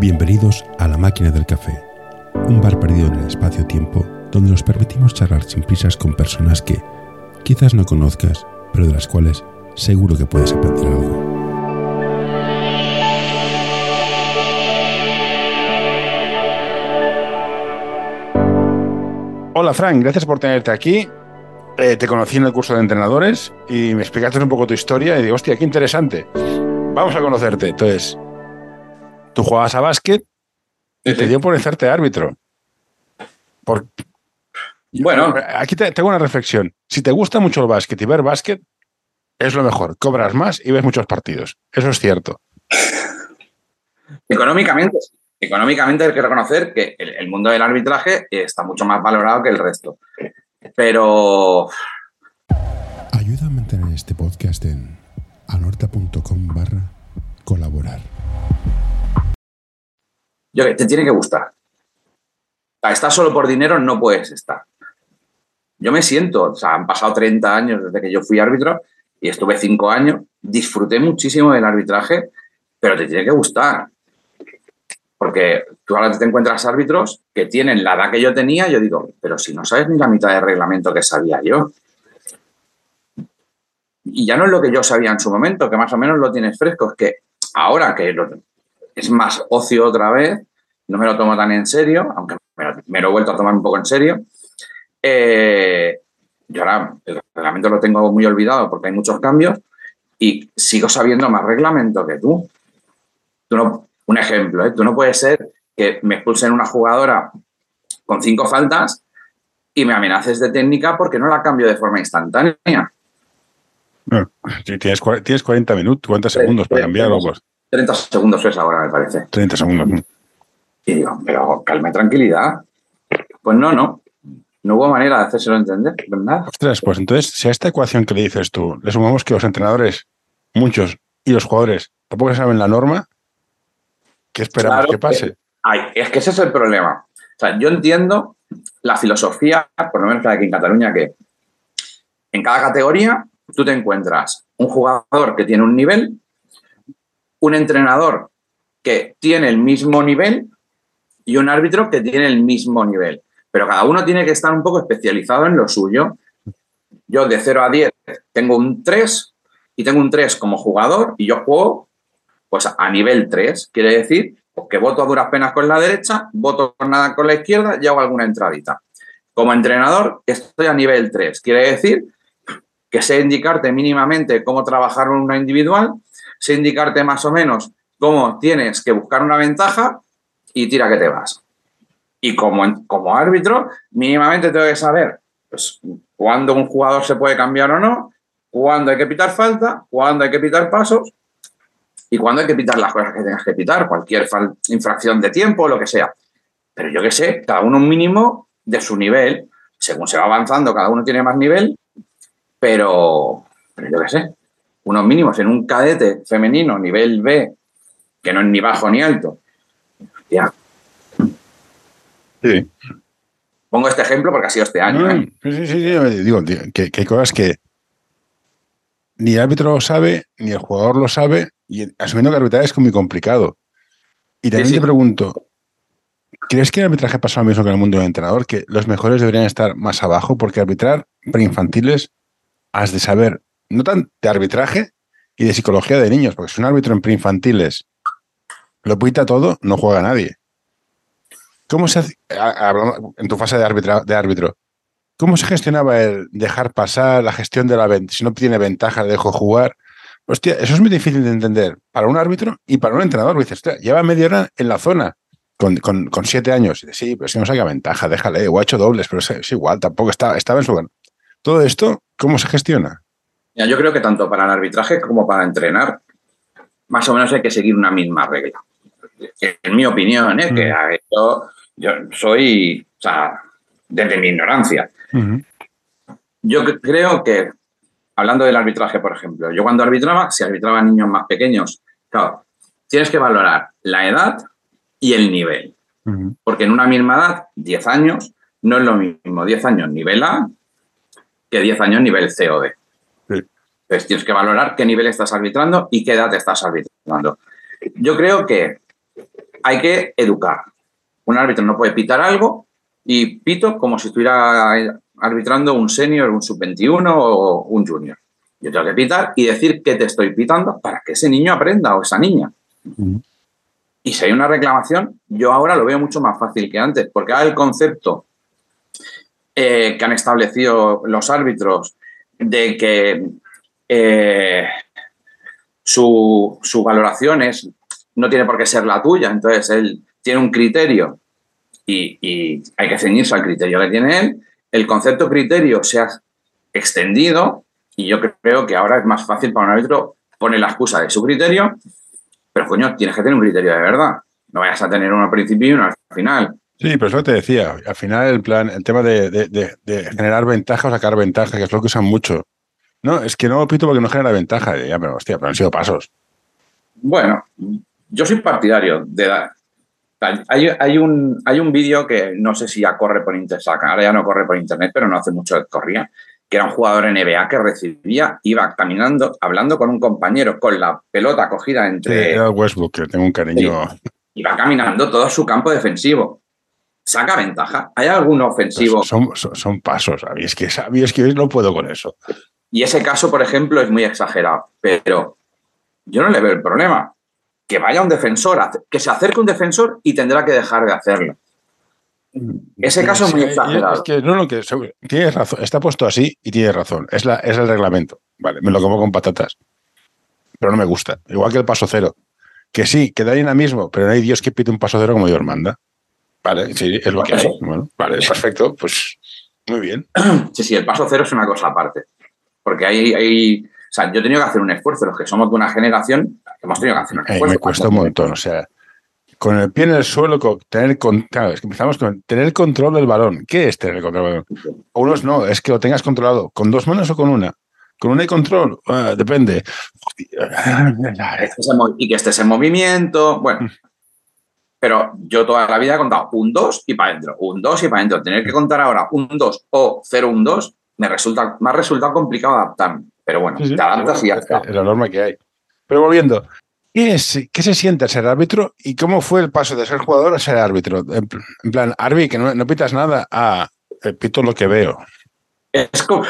Bienvenidos a La Máquina del Café, un bar perdido en el espacio-tiempo donde nos permitimos charlar sin prisas con personas que quizás no conozcas, pero de las cuales seguro que puedes aprender algo. Hola Frank, gracias por tenerte aquí. Eh, te conocí en el curso de entrenadores y me explicaste un poco tu historia y digo, hostia, qué interesante. Vamos a conocerte. Entonces, tú jugabas a básquet y te dio por hacerte árbitro. Por... Bueno, aquí te, tengo una reflexión. Si te gusta mucho el básquet y ver básquet, es lo mejor. Cobras más y ves muchos partidos. Eso es cierto. Económicamente, económicamente hay que reconocer que el, el mundo del arbitraje está mucho más valorado que el resto. Pero Ayuda a mantener este podcast en anorta.com barra colaborar. Te tiene que gustar. Estar solo por dinero no puedes estar. Yo me siento, o sea, han pasado 30 años desde que yo fui árbitro y estuve 5 años, disfruté muchísimo del arbitraje, pero te tiene que gustar. Porque tú ahora te encuentras árbitros que tienen la edad que yo tenía, yo digo, pero si no sabes ni la mitad de reglamento que sabía yo. Y ya no es lo que yo sabía en su momento, que más o menos lo tienes fresco, es que ahora que lo- es más ocio otra vez, no me lo tomo tan en serio, aunque me lo, me lo he vuelto a tomar un poco en serio. Eh, yo ahora el reglamento lo tengo muy olvidado porque hay muchos cambios y sigo sabiendo más reglamento que tú. Tú no, un ejemplo, ¿eh? tú no puedes ser que me expulsen una jugadora con cinco faltas y me amenaces de técnica porque no la cambio de forma instantánea. Tienes, tienes 40 minutos, 40 segundos para cambiarlo. Pues 30 segundos es ahora, me parece. 30 segundos. Y digo, pero calma y tranquilidad. Pues no, no. No hubo manera de hacérselo entender, ¿verdad? Ostras, pues entonces, si a esta ecuación que le dices tú le sumamos que los entrenadores, muchos, y los jugadores tampoco saben la norma, ¿qué esperamos Claro que pase? Ay, es que ese es el problema. O sea, yo entiendo la filosofía, por lo menos aquí en Cataluña, que en cada categoría tú te encuentras un jugador que tiene un nivel, un entrenador que tiene el mismo nivel y un árbitro que tiene el mismo nivel. Pero cada uno tiene que estar un poco especializado en lo suyo. Yo de 0 a 10 tengo un 3 y tengo un 3 como jugador y yo juego pues a nivel 3. Quiere decir pues, que voto a duras penas con la derecha, voto con nada con la izquierda y hago alguna entradita. Como entrenador estoy a nivel 3. Quiere decir que sé indicarte mínimamente cómo trabajar una individual, sé indicarte más o menos cómo tienes que buscar una ventaja y tira que te vas. Y como, como árbitro, mínimamente tengo que saber pues, cuándo un jugador se puede cambiar o no, cuándo hay que pitar falta, cuándo hay que pitar pasos y cuándo hay que pitar las cosas que tengas que pitar, cualquier infracción de tiempo, lo que sea. Pero yo qué sé, cada uno un mínimo de su nivel. Según se va avanzando, cada uno tiene más nivel, pero, pero yo qué sé, unos mínimos en un cadete femenino, nivel B, que no es ni bajo ni alto. Ya, Sí. pongo este ejemplo porque ha sido este año. No, ¿eh? sí, sí, sí, digo, digo, que, que hay cosas que ni el árbitro lo sabe, ni el jugador lo sabe, y asumiendo que arbitrar es muy complicado. Y también Sí, sí. te pregunto, ¿crees que el arbitraje pasa lo mismo que en el mundo del entrenador? Que los mejores deberían estar más abajo, porque arbitrar preinfantiles has de saber, no tan de arbitraje y de psicología de niños, porque si un árbitro en preinfantiles lo pita todo, no juega nadie. ¿Cómo se hace, en tu fase de, árbitro, cómo se gestionaba el dejar pasar, la gestión de la ventaja? Si no tiene ventaja, dejo jugar. Hostia, eso es muy difícil de entender para un árbitro y para un entrenador. Dices, "Hostia, lleva media hora en la zona con, con- siete años. Sí, pero si no saca ventaja, déjale, o ha hecho dobles, pero es, igual, tampoco está, estaba en su. Todo esto, ¿cómo se gestiona? Yo creo que tanto para el arbitraje como para entrenar, más o menos hay que seguir una misma regla. En mi opinión, ¿eh? que a ver, yo, soy, o sea, desde mi ignorancia, yo cre- creo que, hablando del arbitraje, por ejemplo, yo cuando arbitraba, si arbitraba niños más pequeños, claro, tienes que valorar la edad y el nivel. Porque en una misma edad, 10 años, no es lo mismo 10 años nivel A que 10 años nivel COD. Entonces tienes que valorar qué nivel estás arbitrando y qué edad estás arbitrando. Yo creo que hay que educar. Un árbitro no puede pitar algo y pito como si estuviera arbitrando un senior, un sub-21 o un junior. Yo tengo que pitar y decir que te estoy pitando para que ese niño aprenda o esa niña. Y si hay una reclamación, yo ahora lo veo mucho más fácil que antes, porque ahora el concepto eh, que han establecido los árbitros de que eh, su, su, valoración es, no tiene por qué ser la tuya, entonces él tiene un criterio y, hay que ceñirse al criterio que tiene él. El concepto criterio se ha extendido y yo creo que ahora es más fácil para un árbitro poner la excusa de su criterio, pero coño, tienes que tener un criterio de verdad. No vayas a tener uno al principio y uno al final. Sí, pero eso te decía. Al final, el plan, el tema de, generar ventaja o sacar ventaja, que es lo que usan mucho. No, es que no pito porque no genera ventaja. Ya, pero hostia, pero han sido pasos. Bueno, yo soy partidario de Hay, hay un, hay un vídeo que no sé si ya corre por internet, ahora ya no corre por internet, pero no hace mucho que corría, que era un jugador NBA que recibía, iba caminando, hablando con un compañero, con la pelota cogida entre. Sí, Westbrook, que tengo un cariño. iba caminando todo su campo defensivo. Saca ventaja. ¿Hay algún ofensivo? Son, son, pasos, a es que, es que no puedo con eso. Y ese caso, por ejemplo, es muy exagerado, pero yo no le veo el problema. Que vaya un defensor, que se acerque un defensor y tendrá que dejar de hacerlo. Ese caso es muy exagerado. Es que, no, no, que tienes razón. Está puesto así y tienes razón. Es, la, es el reglamento. Vale, me lo como con patatas. Pero no me gusta. Igual que el paso cero. Que sí, que da ahí mismo, pero no hay Dios que pide un paso cero como Dios manda. Vale, sí, es lo que hay. Bueno, vale, perfecto. Pues muy bien. Sí, sí, el paso cero es una cosa aparte. Porque hay, hay. O sea, yo he tenido que hacer un esfuerzo. Los que somos de una generación, hemos tenido que hacer un esfuerzo. me cuesta un montón. O sea, con el pie en el suelo, con tener, claro, es que empezamos con tener control del balón. ¿Qué es tener el control del balón? Unos no, es que lo tengas controlado. ¿Con dos manos o con una? ¿Con una y control? Ah, depende. Y que estés en movimiento. Bueno, pero yo toda la vida he contado un 2 y para adentro, un 2 y para adentro. Tener que contar ahora un 2 o 0, un 2, me resulta, me ha resultado complicado adaptarme. Pero bueno, te adaptas y ya está. Es la norma que hay. Pero volviendo, ¿Qué, se siente ser árbitro y cómo fue el paso de ser jugador a ser árbitro? En, plan, Arbi, que no, pitas nada, ah, pito lo que veo. Es como,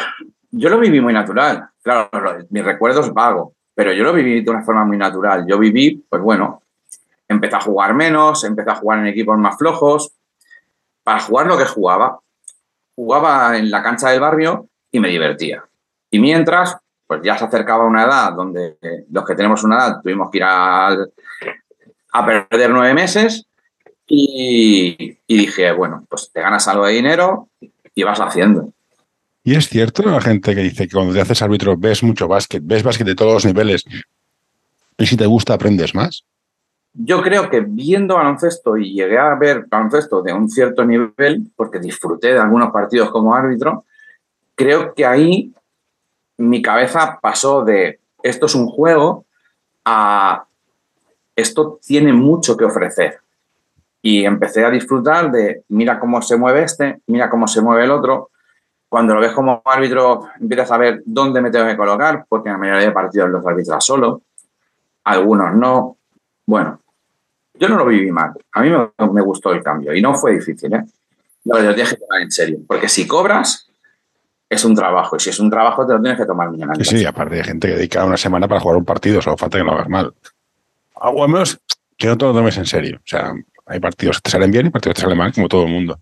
yo lo viví muy natural. Claro, mi recuerdo es vago, pero yo lo viví de una forma muy natural. Yo viví, pues bueno, empecé a jugar menos, empecé a jugar en equipos más flojos. Para jugar lo que jugaba, jugaba en la cancha del barrio y me divertía. Y mientras, pues ya se acercaba una edad donde los que tenemos una edad tuvimos que ir a, perder nueve meses y, dije, bueno, pues te ganas algo de dinero y vas haciendo. Y es cierto la gente que dice que cuando te haces árbitro ves mucho básquet, ves básquet de todos los niveles y si te gusta aprendes más. Yo creo que viendo baloncesto y llegué a ver baloncesto de un cierto nivel, porque disfruté de algunos partidos como árbitro, creo que ahí mi cabeza pasó de esto es un juego a esto tiene mucho que ofrecer. Y empecé a disfrutar de mira cómo se mueve este, mira cómo se mueve el otro. Cuando lo ves como árbitro, empiezas a ver dónde me tengo que colocar, porque en la mayoría de partidos los arbitras solo, algunos no. Bueno, yo no lo viví mal. A mí me, gustó el cambio y no fue difícil. ¿eh? Lo tienes que tomar en serio, porque si cobras, es un trabajo. Y si es un trabajo, te lo tienes que tomar bien. Sí, sí, aparte de gente que dedica una semana para jugar un partido, solo falta que lo hagas mal. O al menos que no te lo tomes en serio. O sea, hay partidos que te salen bien y partidos que te salen mal, como todo el mundo.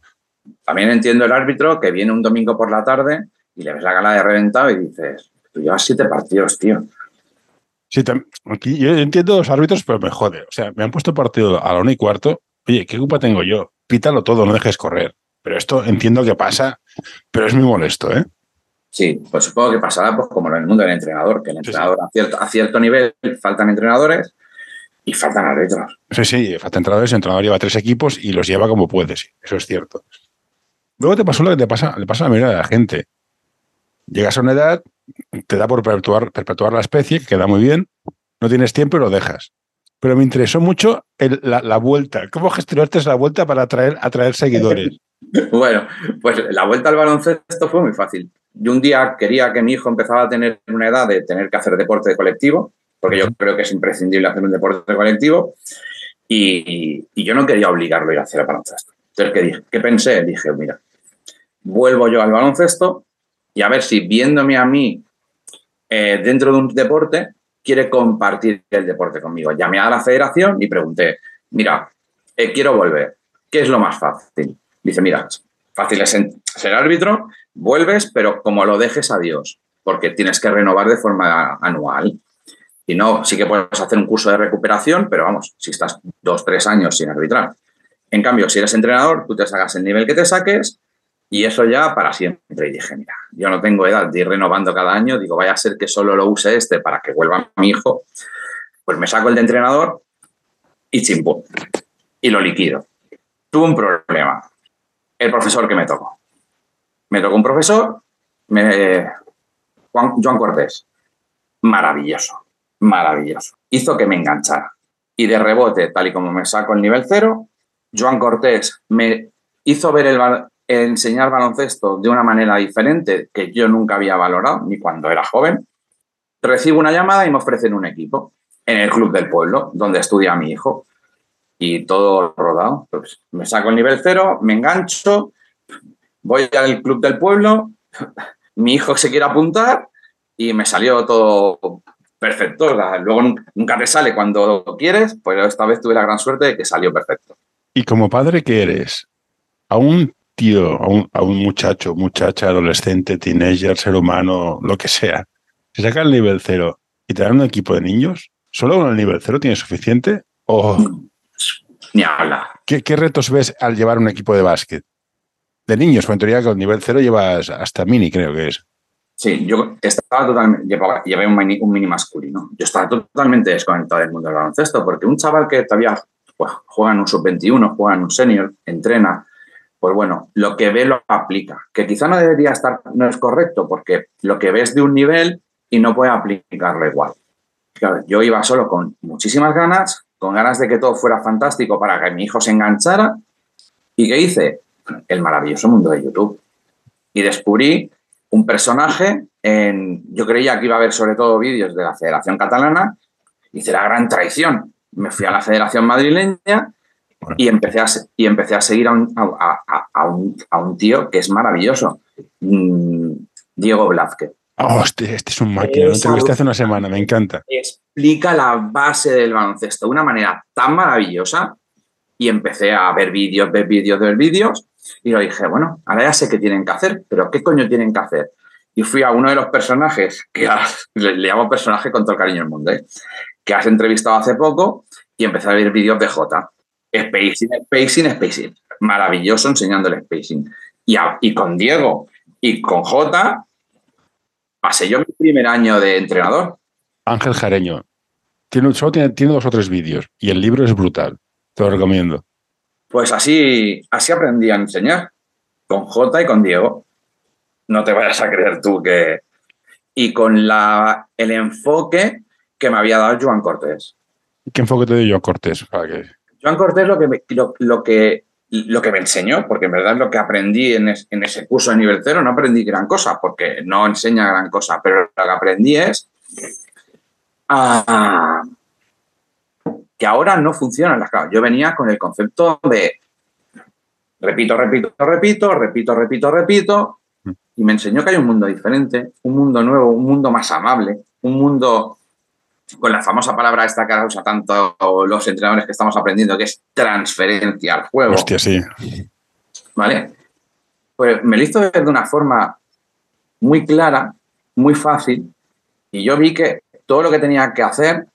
También entiendo el árbitro que viene un domingo por la tarde y le ves la gala de reventado y dices, tú llevas siete partidos, tío. Sí, aquí yo entiendo los árbitros, pero me jode. O sea, me han puesto partido a la una y cuarto. Oye, ¿qué culpa tengo yo? Pítalo todo, no dejes correr. Pero esto entiendo que pasa, pero es muy molesto, ¿eh? Sí, pues supongo que pasará pues, como en el mundo del entrenador, que el entrenador A, cierto, a cierto nivel faltan entrenadores y faltan árbitros. Sí, sí, faltan entrenadores, el entrenador lleva tres equipos y los lleva como puede, sí, eso es cierto. Luego te pasó lo que te pasa, le pasa a la mayoría de la gente. Llegas a una edad, te da por perpetuar, perpetuar la especie, que queda muy bien, no tienes tiempo y lo dejas. Pero me interesó mucho la, vuelta. ¿Cómo gestionaste la vuelta para atraer, atraer seguidores? bueno, pues la vuelta al baloncesto fue muy fácil. Yo un día quería que mi hijo empezara a tener una edad de tener que hacer deporte colectivo, porque yo creo que es imprescindible hacer un deporte colectivo. Y, y yo no quería obligarlo a ir a hacer el baloncesto. Entonces, ¿qué, dije? ¿qué pensé? Dije, mira, vuelvo yo al baloncesto y a ver si viéndome a mí eh, dentro de un deporte, quiere compartir el deporte conmigo. Llamé a la federación y pregunté, mira, eh, quiero volver, ¿qué es lo más fácil? Dice, mira, fácil es ser árbitro, vuelves, pero como lo dejes a Dios, porque tienes que renovar de forma anual. Y no, sí que puedes hacer un curso de recuperación, pero vamos, si estás dos, tres años sin arbitrar. En cambio, si eres entrenador, tú te sacas el nivel que te saques y eso ya para siempre. Y dije, mira, yo no tengo edad de ir renovando cada año, digo, vaya a ser que solo lo use este para que vuelva mi hijo. Pues me saco el de entrenador y chimpú. Y lo liquido. Tuve un problema. El profesor que me tocó. Me tocó un profesor, me, Juan, Joan Cortés. Maravilloso, maravilloso. Hizo que me enganchara. Y de rebote, tal y como me saco el nivel cero, Joan Cortés me hizo ver el, enseñar baloncesto de una manera diferente que yo nunca había valorado, ni cuando era joven, recibo una llamada y me ofrecen un equipo en el club del pueblo, donde estudia mi hijo. Y todo rodado. Pues me saco el nivel cero, me engancho, voy al club del pueblo, mi hijo se quiere apuntar y me salió todo perfecto. Luego nunca te sale cuando quieres, pero esta vez tuve la gran suerte de que salió perfecto. ¿Y como padre qué eres? ¿Aún tío, a un, a un muchacho, muchacha, adolescente, teenager, ser humano, lo que sea, se saca el nivel cero y te dan un equipo de niños, ¿solo con el nivel cero tienes suficiente? ¿O Ni habla. ¿qué, qué retos ves al llevar un equipo de básquet? De niños, en teoría con nivel cero llevas hasta mini, creo que es. Sí, yo estaba totalmente, llevaba, llevé un mini, un mini masculino. Yo estaba totalmente desconectado del mundo del baloncesto, porque un chaval que todavía pues, juega en un sub-21, juega en un senior, entrena, pues bueno, lo que ve lo aplica, que quizá no debería estar, no es correcto, porque lo que ves de un nivel y no puede aplicarlo igual. Yo iba solo con muchísimas ganas, con ganas de que todo fuera fantástico para que mi hijo se enganchara. ¿Y qué hice? El maravilloso mundo de YouTube. Y descubrí un personaje, en, yo creía que iba a haber sobre todo vídeos de la Federación Catalana, hice la gran traición. Me fui a la Federación Madrileña y empecé a, y empecé a seguir a un, a, a, un, a un, tío que es maravilloso, mm, Diego Blázquez. Oh, este, este, es un máquina, lo entrevisté hace una semana, me encanta. Explica la base del baloncesto de una manera tan maravillosa y empecé a ver vídeos, ver vídeos, ver vídeos y lo dije, bueno, ahora ya sé qué tienen que hacer, pero ¿qué coño tienen que hacer? Y fui a uno de los personajes, que has, le, le, llamo personaje con todo el cariño del mundo, ¿eh? que has entrevistado hace poco y empecé a ver vídeos de Jota. Spacing, spacing, spacing. Maravilloso enseñando el spacing. Y, a, y con Diego y con J pasé yo mi primer año de entrenador. Ángel Jareño. Tiene, solo tiene, tiene dos o tres vídeos y el libro es brutal. Te lo recomiendo. Pues así, así aprendí a enseñar. Con J y con Diego. No te vayas a creer tú que... Y con la, el enfoque que me había dado Joan Cortés. ¿Qué enfoque te dio Joan Cortés? Para que... Joan Cortés lo que, me, lo, lo, que, lo que me enseñó, porque en verdad lo que aprendí en, es, en, ese curso de nivel cero, no aprendí gran cosa, porque no enseña gran cosa, pero lo que aprendí es que ahora no funcionan las cosas. Yo venía con el concepto de repito, repito, repito, repito, repito, repito, y me enseñó que hay un mundo diferente, un mundo nuevo, un mundo más amable, un mundo con la famosa palabra esta que usa tanto los entrenadores que estamos aprendiendo, que es transferencia al juego. Hostia, sí. ¿Vale? Pues me lo hizo ver de una forma muy clara, muy fácil, y yo vi que todo lo que tenía que hacer,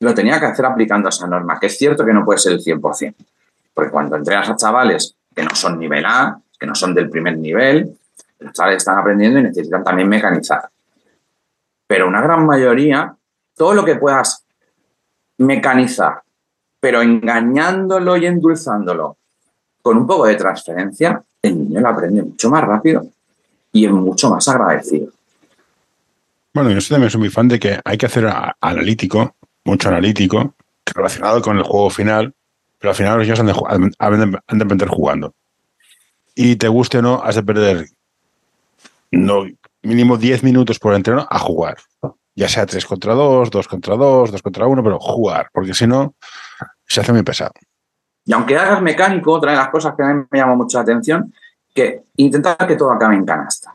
lo tenía que hacer aplicando esa norma, que es cierto que no puede ser el 100%, porque cuando entrenas a chavales que no son nivel A, que no son del primer nivel, los chavales están aprendiendo y necesitan también mecanizar. Pero una gran mayoría todo lo que puedas mecanizar, pero engañándolo y endulzándolo con un poco de transferencia, el niño lo aprende mucho más rápido y es mucho más agradecido. Bueno, yo también soy muy fan de que hay que hacer analítico, mucho analítico, relacionado con el juego final, pero al final los niños han de, han jugando. Y te guste o no, has de perder no, mínimo 10 minutos por entreno a jugar ya sea 3 contra 2, 2 contra 2, 2 contra 1, pero jugar, porque si no, se hace muy pesado. Y aunque hagas mecánico, otra de las cosas que a mí me llama mucho la atención, que intentar que todo acabe en canasta.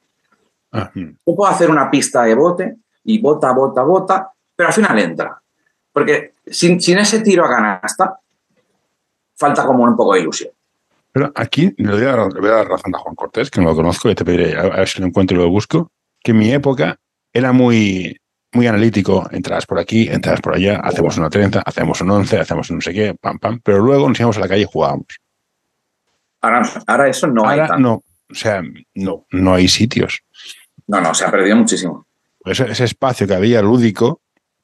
Ah, mm. Yo puedo hacer una pista de bote y bota, bota, bota, pero al final entra. Porque sin, sin ese tiro a canasta, falta como un poco de ilusión. Pero aquí le voy, a dar, le voy a dar razón a Juan Cortés, que no lo conozco, y te pediré a ver si lo encuentro y lo busco, que en mi época era muy, muy analítico, entras por aquí, entras por allá, hacemos una 30, hacemos un 11, hacemos un no sé qué, pam, pam, pero luego nos íbamos a la calle y jugábamos. Ahora, ahora eso no hay Ahora tanto. no, o sea, no, no hay sitios. No, no, se ha perdido muchísimo. Ese, ese espacio que había lúdico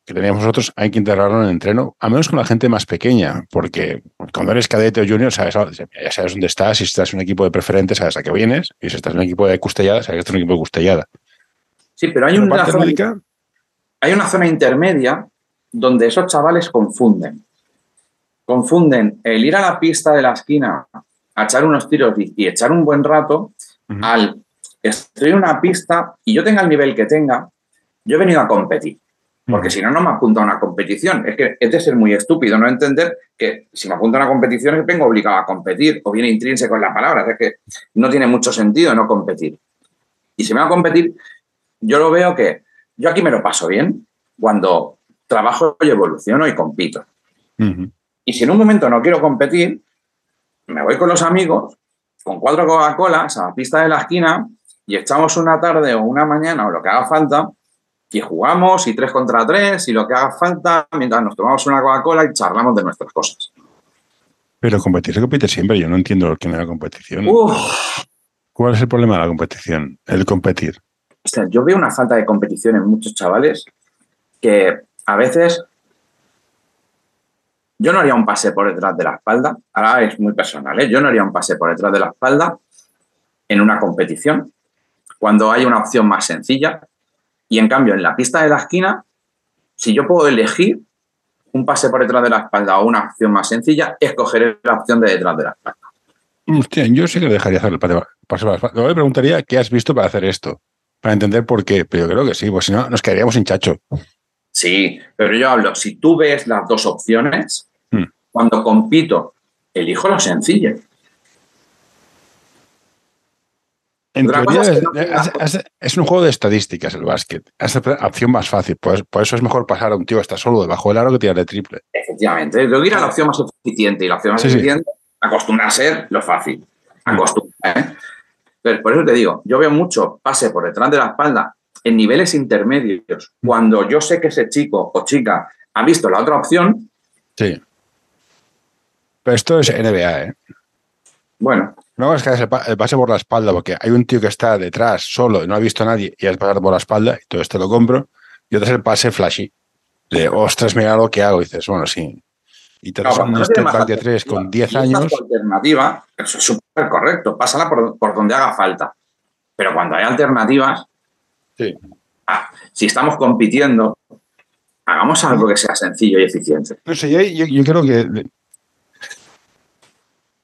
que teníamos nosotros hay que integrarlo en el entreno, a menos con la gente más pequeña, porque cuando eres cadete o junior, sabes, ya sabes dónde estás, si estás en un equipo de preferente, sabes a qué vienes, y si estás en un equipo de custellada, sabes que estás en un equipo de custellada. Sí, pero hay una, parte zona, lúdica, hay una zona intermedia donde esos chavales confunden. Confunden el ir a la pista de la esquina a echar unos tiros y, y echar un buen rato al estoy en una pista y yo tenga el nivel que tenga, yo he venido a competir. Porque si no, no me apunto a una competición. Es que es de ser muy estúpido no entender que si me apunto a una competición es que vengo obligado a competir o viene intrínseco en la palabra. Es que no tiene mucho sentido no competir. Y si me va a competir, yo lo veo que yo aquí me lo paso bien cuando trabajo y evoluciono y compito. Y si en un momento no quiero competir, me voy con los amigos, con cuatro Coca-Colas a la pista de la esquina y echamos una tarde o una mañana o lo que haga falta y jugamos y tres contra tres y lo que haga falta mientras nos tomamos una Coca-Cola y charlamos de nuestras cosas. Pero competir se compite siempre, yo no entiendo lo que me da competición. Uf, ¿Cuál es el problema de la competición? El competir. Yo veo una falta de competición en muchos chavales que a veces yo no haría un pase por detrás de la espalda, ahora es muy personal, ¿eh? yo no haría un pase por detrás de la espalda en una competición cuando hay una opción más sencilla y en cambio en la pista de la esquina, si yo puedo elegir un pase por detrás de la espalda o una opción más sencilla, escogeré la opción de detrás de la espalda. Hostia, yo sí que dejaría hacer el pase por la espalda. Luego le preguntaría qué has visto para hacer esto, para entender por qué, pero yo creo que sí, pues si no, nos quedaríamos sin chacho. Sí, pero yo hablo, si tú ves las dos opciones, Hmm. cuando compito, elijo lo sencillo. En teoría es es, que no tenga- es- es- es un juego de estadísticas el básquet. Es la opción más fácil. Pues, por eso es mejor pasar a un tío que está solo debajo del aro que tirarle triple. Efectivamente, que ir a la opción más eficiente y la opción más Sí, sí. eficiente acostumbra a ser lo fácil. Acostumbra. ¿eh? Pero por eso te digo, yo veo mucho pase por detrás de la espalda en niveles intermedios. Cuando yo sé que ese chico o chica ha visto la otra opción, Sí. Pero esto es NBA, ¿eh? bueno, No es que hagas el, pa- el pase por la espalda, porque hay un tío que está detrás solo, no ha visto a nadie y has pasado por la espalda y todo esto lo compro. Y otro es el pase flashy. De, ostras, mira lo que hago. Y dices, bueno, sí. Y te No, un no más back de tres con alternativa. 10 Y esta es años. alternativa, eso es súper correcto, pásala por, por donde haga falta. Pero cuando hay alternativas, Sí. ah, si estamos compitiendo, hagamos algo que sea sencillo y eficiente. No sé, yo, yo- yo creo que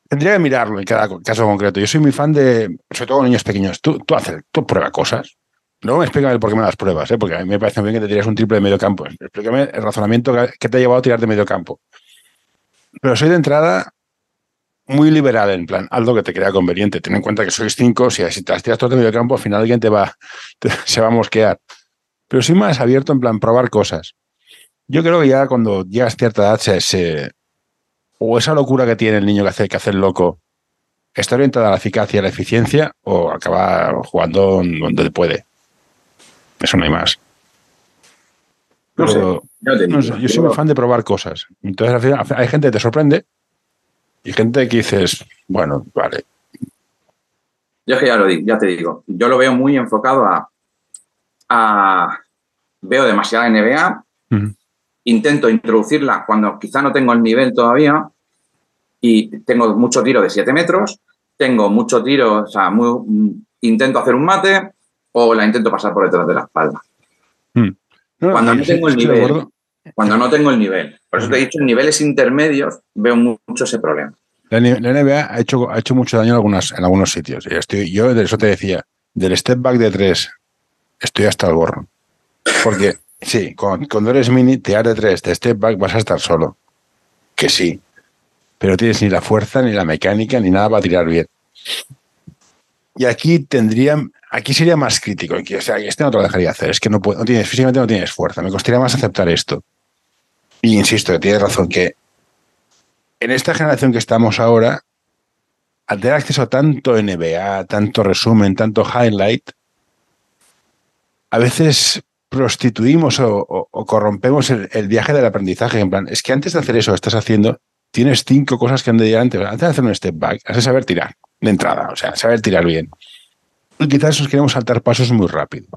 tendría que mirarlo en cada caso concreto. Yo soy muy fan de, sobre todo con niños pequeños. Tú, tú haces, tú prueba cosas. Luego me explícame por qué me las pruebas, ¿eh? porque a mí me parece muy bien que te tiras un triple de medio campo. Explícame el razonamiento que- que te ha llevado a tirar de medio campo. Pero soy de entrada muy liberal, en plan, haz lo que te crea conveniente. Ten en cuenta que sois cinco, si, si te las tiras todas de medio campo, al final alguien te va, te- se va a mosquear. Pero soy más abierto en plan, probar cosas. Yo creo que ya cuando llegas a cierta edad, se, se- o esa locura que tiene el niño que hace, que hace el loco, está orientada a la eficacia y a la eficiencia, o acaba jugando donde puede. Eso no hay más. No sé, Pero, no digo, sé, yo soy muy fan de probar cosas. Entonces, al final, hay gente que te sorprende y gente que dices, bueno, vale. Yo es que ya lo digo, ya te digo, yo lo veo muy enfocado a, a- veo demasiada NBA, intento introducirla cuando quizá no tengo el nivel todavía y tengo mucho tiro de 7 metros, tengo mucho tiro, o sea, muy- mm, intento hacer un mate o la intento pasar por detrás de la espalda. No, Cuando no tengo el nivel. Cuando no tengo el nivel. Por eso te he dicho, en niveles intermedios veo mucho ese problema. La, NBA ha hecho, ha hecho mucho daño en, algunas, en algunos sitios. Estoy, yo de eso te decía, del step back de tres, estoy hasta el gorro. Porque, sí, cuando, cuando eres mini, tirar de tres, de step back, vas a estar solo. Que sí. pero tienes ni la fuerza, ni la mecánica, ni nada para tirar bien. Y aquí tendrían, aquí sería más crítico. o sea, este no te lo dejaría hacer. Es que no, no tienes, físicamente no tienes fuerza. Me costaría más aceptar esto. Y insisto, que tienes razón, que en esta generación que estamos ahora, al tener acceso a tanto NBA, tanto resumen, tanto highlight, a veces prostituimos o, corrompemos el, viaje del aprendizaje. En plan, es que antes de hacer eso estás haciendo, tienes cinco cosas que han de llegar antes. Antes de hacer un step back, has de saber tirar de entrada, o sea, saber tirar bien. Y quizás nos queremos saltar pasos muy rápido.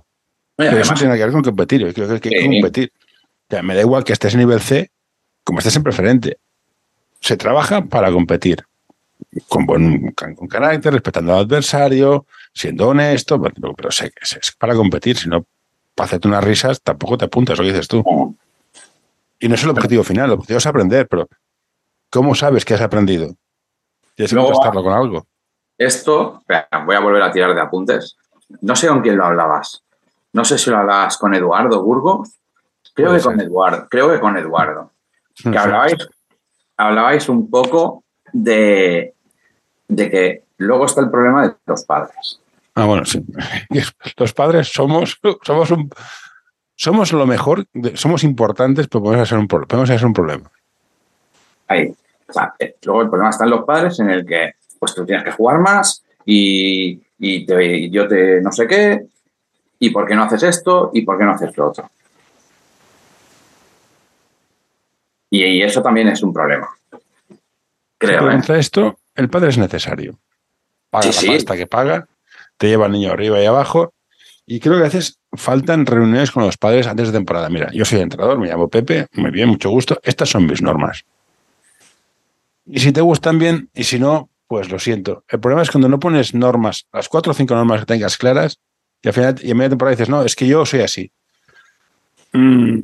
Pero eso tiene que ver con competir. Yo creo que hay que competir. Me da igual que estés en nivel C como estés en preferente. Se trabaja para competir. Con buen con carácter, respetando al adversario, siendo honesto, pero, pero sé que es, para competir. Si no, para hacerte unas risas, tampoco te apuntas, lo que dices tú. Y no es el objetivo final, el objetivo es aprender, pero ¿cómo sabes que has aprendido? Tienes que contrastarlo con algo. Esto, voy a volver a tirar de apuntes. No sé con quién lo hablabas. No sé si lo hablabas con Eduardo Burgos. Creo que con Eduardo. Creo que con Eduardo. Que hablabais, hablabais un poco de, de que luego está el problema de los padres. Ah, bueno, sí. Los padres somos, somos un, somos lo mejor, somos importantes, pero podemos ser un, podemos ser un problema. Ahí. Eh, luego el problema está en los padres, en el que pues tú tienes que jugar más y, yo te no sé qué, y por qué no haces esto y por qué no haces lo otro. Y, eso también es un problema. Creo. ¿eh? esto, el padre es necesario. Paga la pasta que paga, te lleva al niño arriba y abajo. Y creo que a veces faltan reuniones con los padres antes de temporada. Mira, yo soy entrenador, me llamo Pepe, muy bien, mucho gusto. Estas son mis normas. Y si te gustan bien, y si no, pues lo siento. El problema es cuando no pones normas, las cuatro o cinco normas que tengas claras, y al final, y en media temporada dices, no, es que yo soy así. Mm,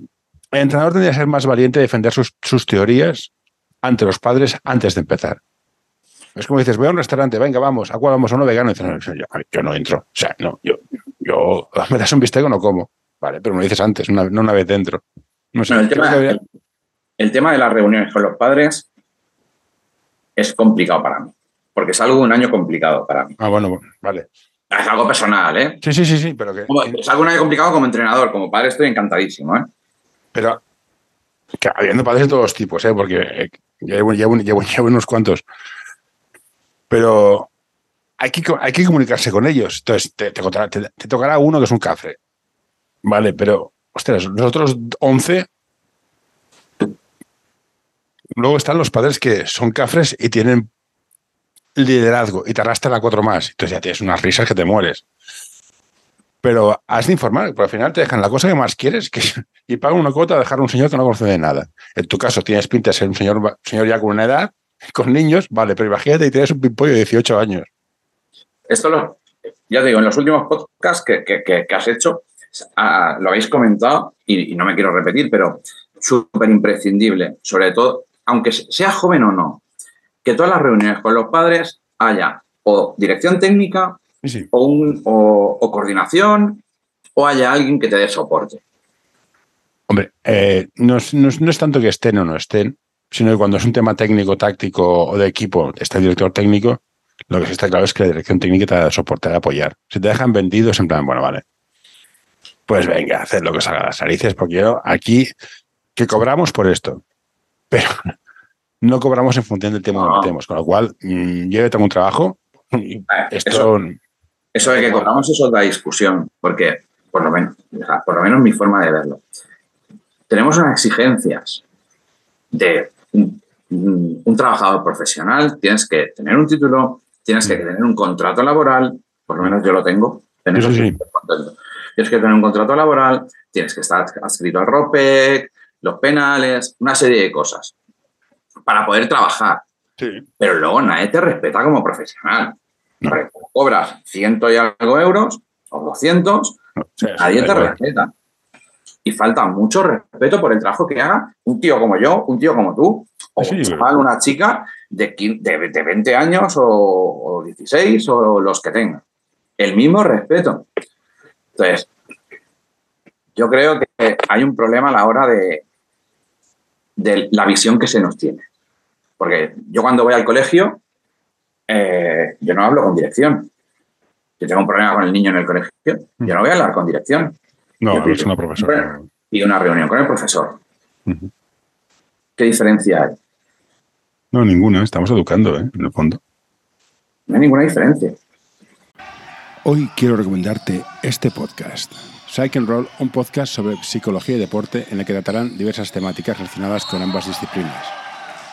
el entrenador tendría que ser más valiente de defender sus, teorías ante los padres antes de empezar. Es como dices, voy a un restaurante, venga, vamos, ¿a cuál vamos? A uno vegano. Y dices, no, yo, no entro. O sea, no, yo, yo me das un bistec o no como. Vale, pero me lo dices antes, no una vez dentro. No sé, el, tema, el tema de las reuniones con los padres es complicado para mí porque es algo un año complicado para mí. Ah, bueno, vale. Es algo personal, ¿eh? Sí, sí, sí, sí, pero que... es algo un año complicado como entrenador, como padre estoy encantadísimo, ¿eh? Pero habiendo padres de todos los tipos, ¿eh? Porque eh, llevo, llevo, unos cuantos. Pero hay que, hay que comunicarse con ellos. Entonces, te, te, tocará uno que es un cafre. Vale, pero, ostras, nosotros 11 Luego están los padres que son cafres y tienen liderazgo y te arrastran a cuatro más. Entonces ya tienes unas risas que te mueres. Pero has de informar, porque al final te dejan la cosa que más quieres que, y pagan una cuota a dejar a un señor que no conoce de nada. En tu caso tienes pinta de ser un señor, señor ya con una edad, con niños, vale, pero imagínate y tienes un pimpollo de 18 años. Esto lo, ya digo, en los últimos podcasts que, has hecho, ah, lo habéis comentado y, y no me quiero repetir, pero súper imprescindible, sobre todo, aunque sea joven o no, que todas las reuniones con los padres haya o dirección técnica O, un, o, coordinación o haya alguien que te dé soporte. Hombre, eh, no, es, tanto que estén o no estén, sino que cuando es un tema técnico, táctico o de equipo, está el director técnico, lo que sí está claro es que la dirección técnica te da soporte, de apoyar. Si te dejan vendidos, en plan, bueno, vale, pues venga, haced lo que salga de las narices, porque yo aquí, que cobramos por esto, pero no cobramos en función del tema que metemos. Con lo cual, mm, yo tengo un trabajo. esto, eso, de que cobramos es otra discusión, porque por lo menos, por lo menos mi forma de verlo. Tenemos unas exigencias de un, trabajador profesional, tienes que tener un título, tienes que mm. tener un contrato laboral, por lo menos yo lo tengo. Tienes que tener un contrato laboral, tienes que estar adscrito al ROPEC, los penales, una serie de cosas para poder trabajar. Pero luego nadie te respeta como profesional. Cobras ciento y algo euros o 200, nadie te respeta. Y falta mucho respeto por el trabajo que haga un tío como yo, un tío como tú, o una chica de, de, 20 años o, 16 o los que tengan. El mismo respeto. Entonces, yo creo que hay un problema a la hora de, de la visión que se nos tiene. Porque yo cuando voy al colegio, eh, yo no hablo con dirección. Si tengo un problema con el niño en el colegio, yo no voy a hablar con dirección. No, Yo es una profesora. Y una reunión con el profesor. ¿Qué diferencia hay? No, ninguna. Estamos educando, ¿eh? En el fondo. No hay ninguna diferencia. Hoy quiero recomendarte este podcast. Psych and Roll, un podcast sobre psicología y deporte en el que tratarán diversas temáticas relacionadas con ambas disciplinas.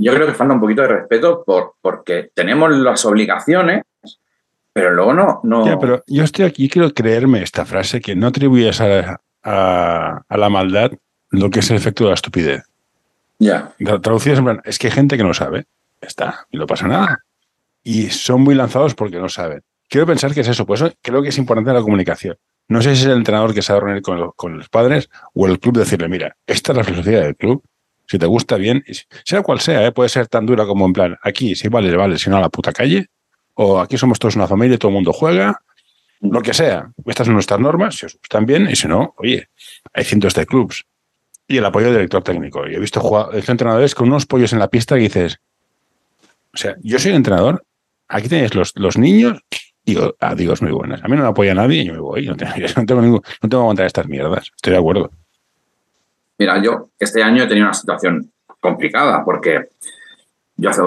Yo creo que falta un poquito de respeto por, porque tenemos las obligaciones, pero luego no. no Ya, pero yo estoy aquí y quiero creerme esta frase que no atribuyes a, a- a la maldad lo que es el efecto de la estupidez. Ya. Tra- Traducidas en plan, es que hay gente que no sabe. Ya está, y no pasa nada. Y son muy lanzados porque no saben. Quiero pensar que es eso, por eso creo que es importante la comunicación. No sé si es el entrenador que se va a reunir con, con los padres o el club decirle, mira, esta es la filosofía del club, si te gusta bien, sea cual sea, ¿eh? puede ser tan dura como en plan, aquí si vale, vale, si no a la puta calle, o aquí somos todos una familia todo el mundo juega, lo que sea. Estas son nuestras normas, si os gustan bien, y si no, oye, hay cientos de clubs. Y el apoyo del director técnico. Yo he visto, entrenadores con unos pollos en la pista que dices, o sea, yo soy entrenador, aquí tenéis los, los niños, ah, digo, es muy buenas. A mí no me apoya nadie y yo me voy. No tengo, no tengo, no tengo que aguantar estas mierdas. Estoy de acuerdo. Mira, yo este año he tenido una situación complicada porque yo hace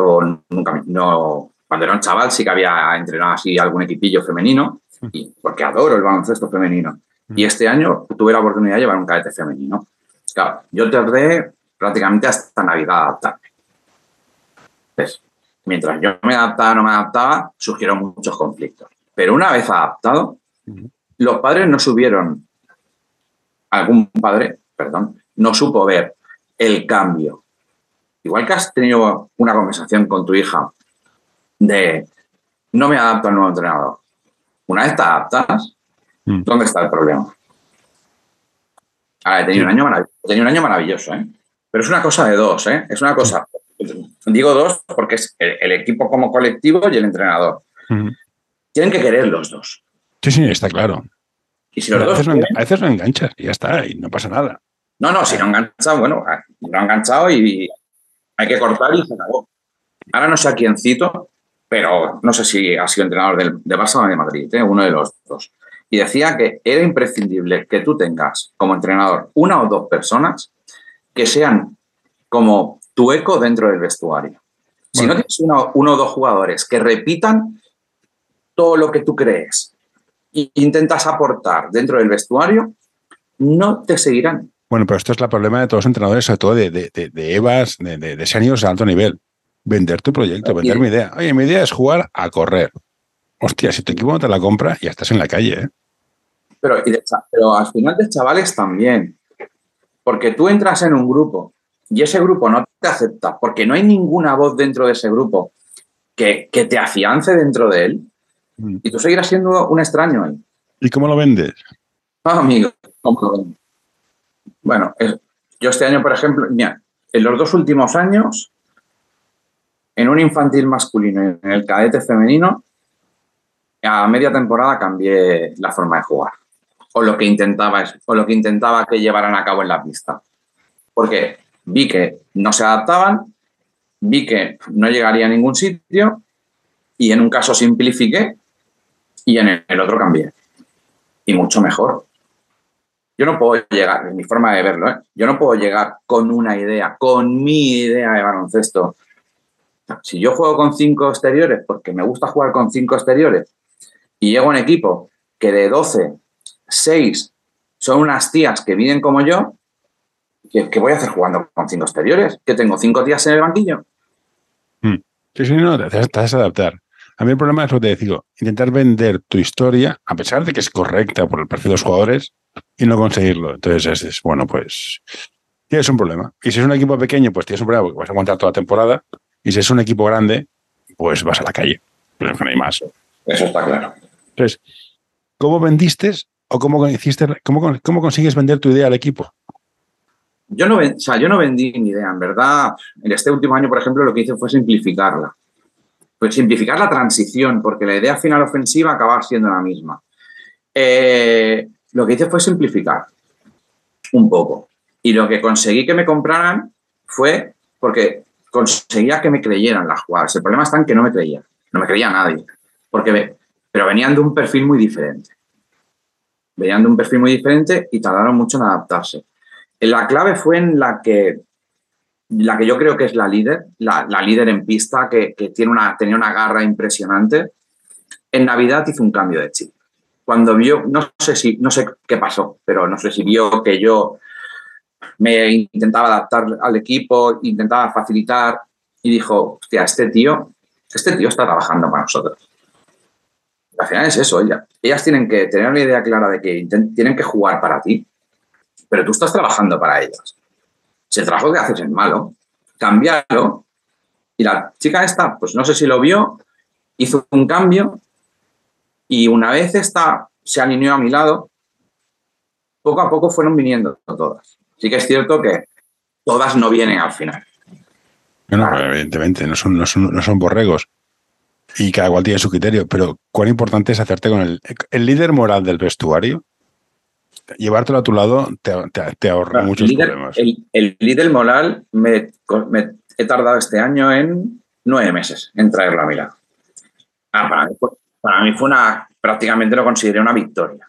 nunca, no, cuando era un chaval sí que había entrenado así algún equipillo femenino, y, porque adoro el baloncesto femenino. Y este año tuve la oportunidad de llevar un cadete femenino. Claro, yo tardé prácticamente hasta Navidad a adaptarme. Entonces, mientras yo me adaptaba no me adaptaba, surgieron muchos conflictos. Pero una vez adaptado, los padres no subieron, algún padre, perdón, no supo ver el cambio. Igual que has tenido una conversación con tu hija de no me adapto al nuevo entrenador. Una vez te adaptas, Mm. ¿dónde está el problema? Ahora, he tenido, un año marav- he tenido un año maravilloso, ¿eh? Pero es una cosa de dos, ¿eh? Es una cosa. Digo dos porque es el, el equipo como colectivo y el entrenador. Tienen que querer los dos. Sí, sí, está claro. Y si los a, dos veces no, a veces no enganchas y ya está, y no pasa nada. No, no, si no han enganchado, bueno, ah, no han enganchado y hay que cortar y se acabó. Ahora no sé a quién cito, pero no sé si ha sido entrenador del, de Barça o de Madrid, ¿eh? uno de los dos. Y decía que era imprescindible que tú tengas como entrenador una o dos personas que sean como tu eco dentro del vestuario. Si Bueno. no tienes uno, uno o dos jugadores que repitan todo lo que tú crees e intentas aportar dentro del vestuario, no te seguirán. Bueno, pero esto es el problema de todos los entrenadores, sobre todo de, de, de, EVAs, de, de, de seniors de alto nivel. Vender tu proyecto, vender mi idea. Oye, mi idea es jugar a correr. Hostia, si tu equipo no te la compra, ya estás en la calle, ¿eh? Pero, y de cha- pero al final de chavales también. Porque tú entras en un grupo y ese grupo no te acepta porque no hay ninguna voz dentro de ese grupo que, que te afiance dentro de él Mm. y tú seguirás siendo un extraño ahí. ¿Y cómo lo vendes? Ah, amigo. ¿cómo lo ven? Bueno, yo este año, por ejemplo, mira, en los dos últimos años, en un infantil masculino y en el cadete femenino, a media temporada cambié la forma de jugar. O lo que intentaba, o lo que, intentaba que llevaran a cabo en la pista. Porque vi que no se adaptaban, vi que no llegaría a ningún sitio y en un caso simplifiqué y en el otro cambié. Y mucho mejor. Yo no puedo llegar, es mi forma de verlo, ¿eh? yo no puedo llegar con una idea, con mi idea de baloncesto. Si yo juego con cinco exteriores, porque me gusta jugar con cinco exteriores, y llego a un equipo que de 12, 6 son unas tías que viven como yo, ¿qué, voy a hacer jugando con cinco exteriores? ¿Que tengo cinco tías en el banquillo? Sí, sí, adaptar. A mí el problema es lo que te digo, intentar vender tu historia, a pesar de que es correcta por el perfil de los jugadores, y no conseguirlo. Entonces, es, es, bueno, pues tienes un problema. Y si es un equipo pequeño, pues tienes un problema porque vas a aguantar toda la temporada. Y si es un equipo grande, pues vas a la calle. Pero no hay más. Eso está claro. Entonces, ¿cómo vendiste o cómo, hiciste, cómo, cómo consigues vender tu idea al equipo? Yo no, o sea, yo no vendí mi idea, en verdad. En este último año, por ejemplo, lo que hice fue simplificarla. Pues simplificar la transición, porque la idea final ofensiva acababa siendo la misma. Eh, lo que hice fue simplificar un poco. Y lo que conseguí que me compraran fue porque conseguía que me creyeran las jugadas. El problema está en que no me creían. No me creía nadie. Porque, pero venían de un perfil muy diferente. Venían de un perfil muy diferente y tardaron mucho en adaptarse. La clave fue en la que, la que yo creo que es la líder, la, líder en pista, que, tiene una, tenía una garra impresionante. En Navidad hizo un cambio de chip. Cuando vio, no sé si, no sé qué pasó, pero no sé si vio que yo me intentaba adaptar al equipo, intentaba facilitar y dijo, hostia, este tío, este tío está trabajando para nosotros. Al final es eso, ella. Ellas tienen que tener una idea clara de que tienen que jugar para ti, pero tú estás trabajando para ellas. Si el trabajo que haces es malo, cámbialo. Y la chica esta, pues no sé si lo vio, hizo un cambio y una vez esta se alineó a mi lado, poco a poco fueron viniendo todas. Sí que es cierto que todas no vienen al final. No, evidentemente, no son, no son, borregos. Y cada cual tiene su criterio, pero cuán importante es hacerte con el, el líder moral del vestuario. Llevártelo a tu lado te, ahorra muchos problemas. El, líder moral me, he tardado este año en nueve meses en traerlo a mi lado. Ah, para, mí fue, para mí fue una, prácticamente lo consideré una victoria.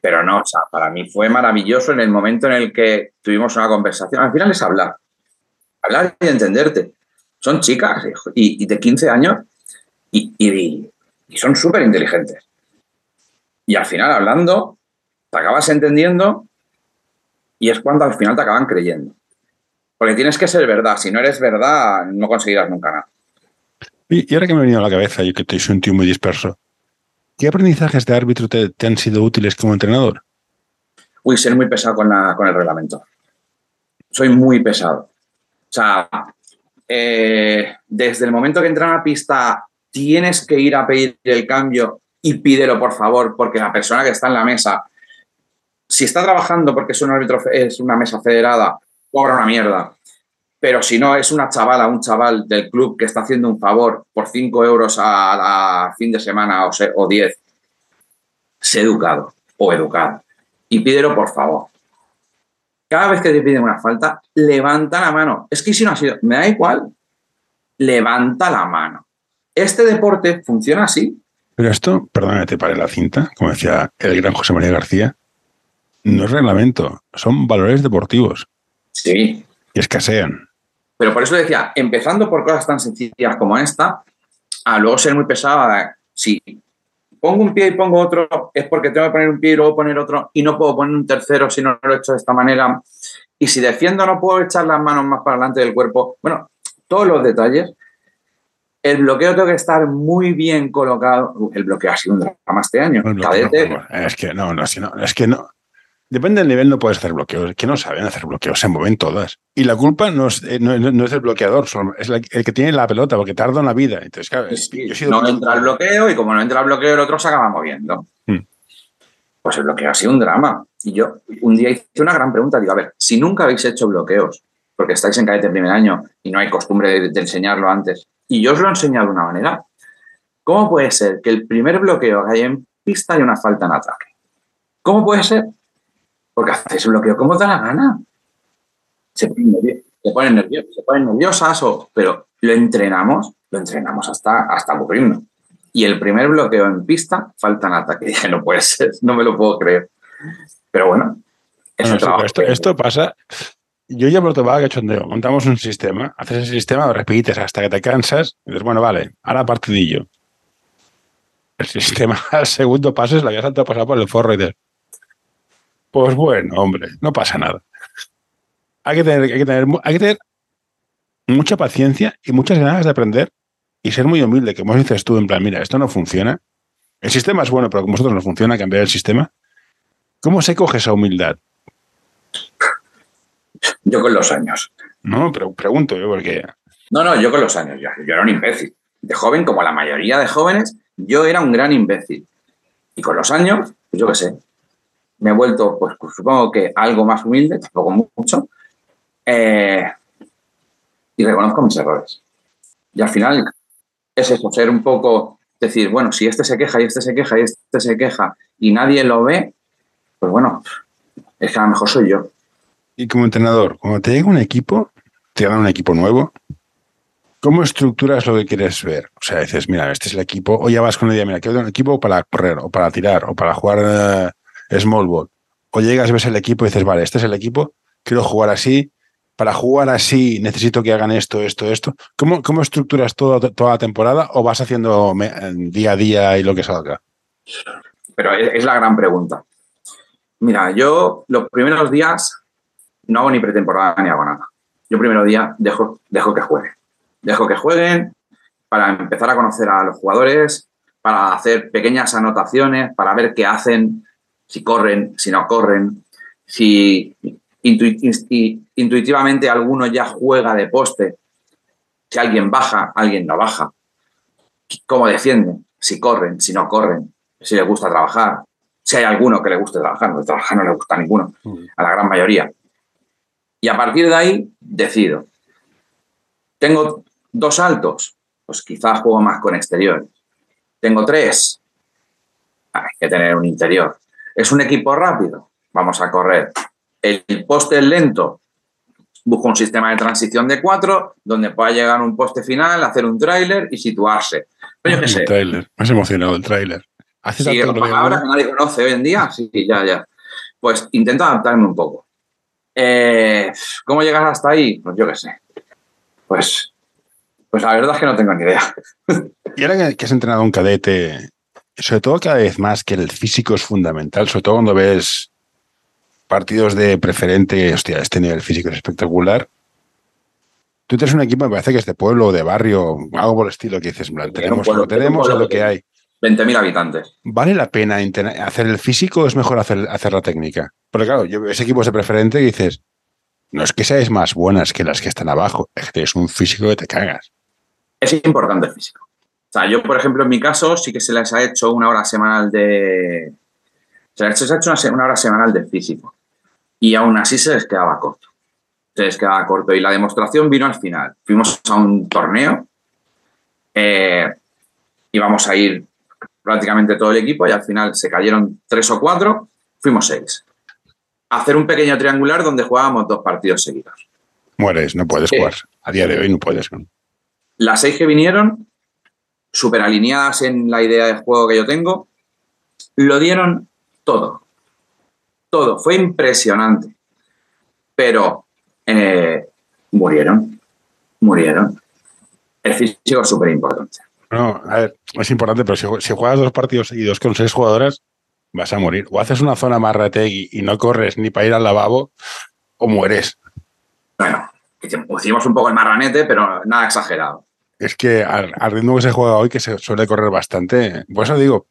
Pero no, o sea, para mí fue maravilloso en el momento en el que tuvimos una conversación. Al final es hablar. Hablar y entenderte. Son chicas y, de 15 años y, y son súper inteligentes. Y al final hablando, te acabas entendiendo y es cuando al final te acaban creyendo. Porque tienes que ser verdad. Si no eres verdad, no conseguirás nunca nada. Y, ahora que me ha venido a la cabeza, yo que te soy un tío muy disperso, ¿Qué aprendizajes de árbitro te, han sido útiles como entrenador? Uy, ser muy pesado con, con el reglamento. Soy muy pesado. O sea, eh, desde el momento que entra a la pista, tienes que ir a pedir el cambio y pídelo, por favor, porque la persona que está en la mesa, si está trabajando porque es un árbitro, es una mesa federada, cobra una mierda. Pero si no, es una chavala, un chaval del club que está haciendo un favor por 5 euros a, fin de semana o, 10, o sé educado o educado y pídelo por favor. Cada vez que te piden una falta, levanta la mano. Es que si no ha sido, me da igual, levanta la mano. Este deporte funciona así. Pero esto, perdóname, te paré la cinta, como decía el gran José María García, no es reglamento, son valores deportivos. Sí. Y escasean. Pero por eso decía, empezando por cosas tan sencillas como esta, a luego ser muy pesada. Si pongo un pie y pongo otro, es porque tengo que poner un pie y luego poner otro, y no puedo poner un tercero si no lo he hecho de esta manera. Y si defiendo, no puedo echar las manos más para adelante del cuerpo. Bueno, todos los detalles. El bloqueo tengo que estar muy bien colocado. El bloqueo ha sido un drama este año. es que no, no, es que no. Depende del nivel, no puedes hacer bloqueos. Que no saben hacer bloqueos, se mueven todas. Y la culpa no es, eh, no, es el bloqueador, es el que tiene la pelota, porque tarda una vida. Entonces, claro, no entra el bloqueo y como no entra el bloqueo, el otro se acaba moviendo. Hmm. Pues el bloqueo ha sido un drama. Y yo un día hice una gran pregunta. Digo, a ver, si nunca habéis hecho bloqueos, porque estáis en cadete primer año y no hay costumbre de, enseñarlo antes, y yo os lo he enseñado de una manera, ¿cómo puede ser que el primer bloqueo que hay en pista haya una falta en ataque? ¿Cómo puede ser? Porque haces un bloqueo como da la gana. Se ponen, nerviosas, se ponen nerviosas, pero lo entrenamos, lo entrenamos hasta, hasta aburrirnos. Y el primer bloqueo en pista, falta en ataque. dije, no puede ser, no me lo puedo creer. Pero bueno, esto, pasa. Yo ya por tomaba cachondeo. Montamos un sistema, haces ese sistema, lo repites hasta que te cansas. Y dices, bueno, vale, ahora partidillo. El sistema al segundo paso es la había saltado pasar por el forro y dices, pues bueno, hombre, no pasa nada. Hay que tener, hay que tener, hay que tener mucha paciencia y muchas ganas de aprender y ser muy humilde, que como dices tú, en plan, mira, esto no funciona. El sistema es bueno, pero como vosotros no funciona, cambiar el sistema. ¿Cómo se coge esa humildad? Yo con los años. No, pero pregunto yo porque... No, no, yo con los años. Yo, yo era un imbécil. de joven, como la mayoría de jóvenes, yo era un gran imbécil. Y con los años, pues yo qué sé, me he vuelto, pues, pues supongo que algo más humilde, tampoco mucho, eh, y reconozco mis errores. Y al final es eso, ser un poco, decir, bueno, si este se queja y este se queja y este se queja y nadie lo ve, pues bueno, es que a lo mejor soy yo. Y como entrenador, cuando te llega un equipo, te dan un equipo nuevo, ¿cómo estructuras lo que quieres ver? O sea, dices, mira, este es el equipo, o ya vas con la idea, mira, quiero un equipo para correr, o para tirar, o para jugar eh, small ball. O llegas, ves el equipo y dices, vale, este es el equipo, quiero jugar así, para jugar así necesito que hagan esto, esto, esto. ¿Cómo, cómo estructuras todo, toda la temporada o vas haciendo día a día y lo que salga? Pero es la gran pregunta. Mira, yo los primeros días no hago ni pretemporada ni hago nada. Yo primero día dejo, dejo que jueguen. Dejo que jueguen para empezar a conocer a los jugadores, para hacer pequeñas anotaciones, para ver qué hacen, si corren, si no corren, si intuitivamente alguno ya juega de poste, si alguien baja, alguien no baja, cómo defienden, si corren, si no corren, si les gusta trabajar, si hay alguno que le guste trabajar, no trabajar no le gusta a ninguno, a la gran mayoría. Y a partir de ahí decido. Tengo dos altos, pues quizás juego más con exteriores. Tengo tres, hay que tener un interior. Es un equipo rápido, vamos a correr. El poste es lento, busco un sistema de transición de cuatro donde pueda llegar a un poste final, hacer un tráiler y situarse. Pero yo qué sé. más emocionado el tráiler. Hace sí, palabras que nadie conoce hoy en día, sí, ya, ya. Pues intento adaptarme un poco. Eh, ¿Cómo llegas hasta ahí? Pues yo qué sé. Pues, pues la verdad es que no tengo ni idea. Y ahora que has entrenado un cadete, sobre todo cada vez más que el físico es fundamental, sobre todo cuando ves partidos de preferente, hostia, este nivel físico es espectacular. Tú tienes un equipo, me parece que es de pueblo, de barrio, algo por el estilo que dices, tenemos lo tenemos lo que hay. 20.000 habitantes. ¿Vale la pena hacer el físico o es mejor hacer, hacer la técnica? Porque claro, yo ese equipo de preferente y dices, no es que seáis más buenas que las que están abajo, es que es un físico que te cagas. Es importante el físico. O sea, yo, por ejemplo, en mi caso, sí que se les ha hecho una hora semanal de. Se les ha hecho una, hora semanal de físico. Y aún así se les quedaba corto. Se les quedaba corto. Y la demostración vino al final. Fuimos a un torneo. Eh, íbamos a ir prácticamente todo el equipo y al final se cayeron tres o cuatro, fuimos seis. Hacer un pequeño triangular donde jugábamos dos partidos seguidos. Mueres, no puedes jugar. A día de hoy no puedes. Las seis que vinieron, súper alineadas en la idea de juego que yo tengo, lo dieron todo. Todo. Fue impresionante. Pero eh, murieron. Murieron. El físico es súper importante. No, a ver, es importante, pero si, juegas dos partidos seguidos con seis jugadoras, vas a morir. O haces una zona marrategui y no corres ni para ir al lavabo, o mueres. Bueno, hicimos un poco el marranete, pero nada exagerado. Es que al, ritmo que se juega hoy, que se suele correr bastante, por eso digo,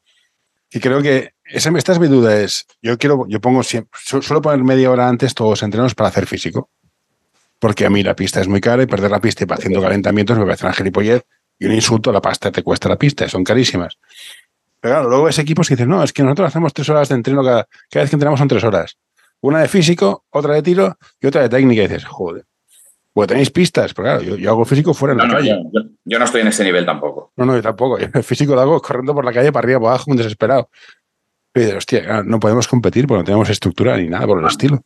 y creo que esa, esta es mi duda, es, yo quiero, yo pongo siempre, suelo poner media hora antes todos los entrenos para hacer físico. Porque a mí la pista es muy cara y perder la pista y haciendo calentamientos me parece una gilipollez y un insulto la pasta te cuesta la pista, son carísimas. Pero luego ese equipo se dice, no, es que nosotros hacemos tres horas de entreno cada, cada vez que entrenamos son tres horas. Una de físico, otra de tiro y otra de técnica. Y dices, joder. Pues tenéis pistas, pero claro, yo, hago físico fuera en la calle. Yo, no estoy en ese nivel tampoco. No, no, yo tampoco. el físico lo hago corriendo por la calle para arriba, para abajo, un desesperado. Y dices, hostia, no podemos competir porque no tenemos estructura ni nada por el estilo.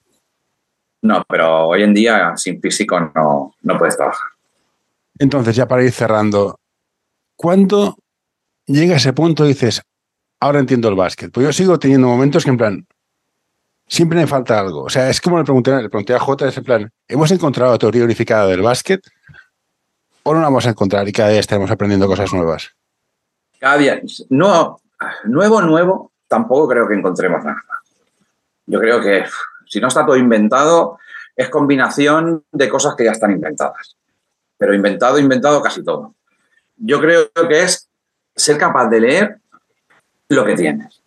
No, pero hoy en día sin físico no, no puedes trabajar. Entonces, ya para ir cerrando, ¿cuándo llega ese punto y dices, ahora entiendo el básquet? Pues yo sigo teniendo momentos que en plan, siempre me falta algo. O sea, es como le pregunté, le pregunté a J, es en plan, ¿hemos encontrado la teoría unificada del básquet o no la vamos a encontrar y cada día estaremos aprendiendo cosas nuevas? Cada día, no, nuevo, nuevo, tampoco creo que encontremos nada. Yo creo que si no está todo inventado, es combinación de cosas que ya están inventadas. Pero inventado, inventado casi todo yo creo que es ser capaz de leer lo que tienes.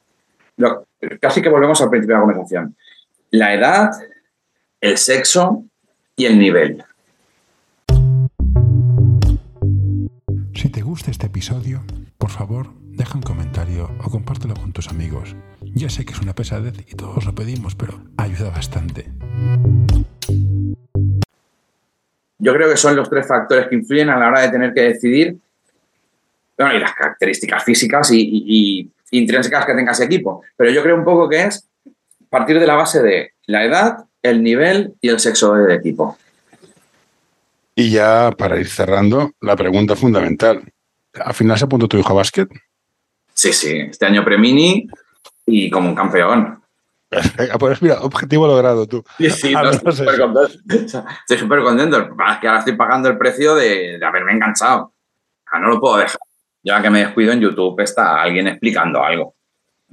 Casi que volvemos al principio de la conversación. La edad, el sexo y el nivel. Si te gusta este episodio, por favor, deja un comentario o compártelo con tus amigos. Ya sé que es una pesadez y todos lo pedimos, pero ayuda bastante. Yo creo que son los tres factores que influyen a la hora de tener que decidir, bueno, y las características físicas y, y- y intrínsecas que tenga ese equipo. Pero yo creo un poco que es partir de la base de la edad, el nivel y el sexo del equipo. Y ya para ir cerrando, la pregunta fundamental. ¿Al final se apuntó tu hijo a básquet? Sí, sí, este año Premini y como un campeón. Pues mira, objetivo logrado tú. Sí, sí, Al no, menos estoy súper contento. Estoy súper Es que ahora estoy pagando el precio de, de haberme enganchado. O sea, no lo puedo dejar. Ya que me descuido en YouTube está alguien explicando algo.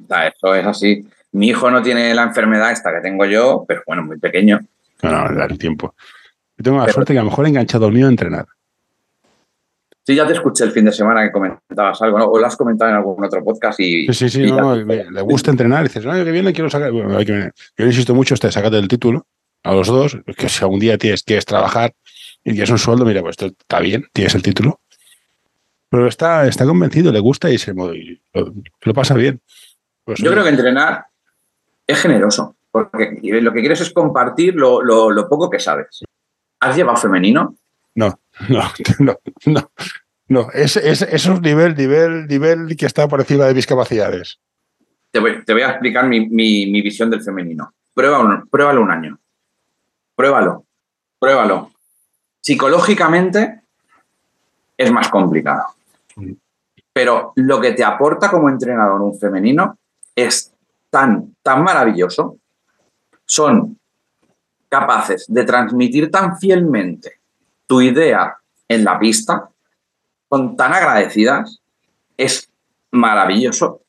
O sea, eso es así. Mi hijo no tiene la enfermedad esta que tengo yo, pero bueno, muy pequeño. No, no, le da el tiempo. Yo tengo la Pero- suerte que a lo mejor he enganchado el mío a entrenar. Sí, ya te escuché el fin de semana que comentabas algo, ¿no? O lo has comentado en algún otro podcast y... Sí, sí, sí, y no, le, gusta entrenar. Y dices, no, que viene, quiero sacar. Bueno, hay que viene. Yo insisto mucho, te sácate el título a los dos, que si algún día tienes que trabajar y quieres un sueldo, mira, pues esto está bien, tienes el título. Pero está, está convencido, le gusta y se y lo, lo pasa bien. Pues, Yo creo que entrenar es generoso, porque lo que quieres es compartir lo, lo- lo poco que sabes. ¿Has llevado femenino? No, no, no, no. No, es, es, es un nivel, nivel, nivel que está por encima de mis capacidades. Te voy, te voy a explicar mi, mi- mi visión del femenino. Pruébalo, pruébalo un año. Pruébalo. Pruébalo. Psicológicamente es más complicado. Pero lo que te aporta como entrenador un femenino es tan, tan maravilloso. Son capaces de transmitir tan fielmente tu idea en la pista, son tan agradecidas, es maravilloso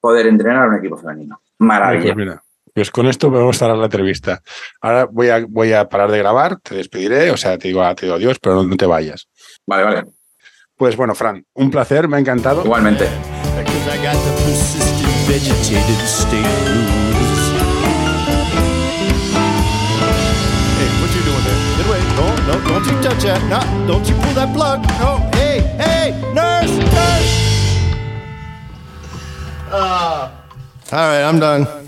poder entrenar a un equipo femenino. Pues Maravilloso. mira, pues con esto vamos a cerrar la entrevista. Ahora voy a, voy a parar de grabar, te despediré, o sea, te digo, te digo adiós, pero no te vayas. Vale, vale. Pues bueno, Fran, un placer, me ha encantado. Igualmente. No, no, don't you touch that. No, don't you pull that plug. No, hey, hey, nurse, nurse. All right, I'm done.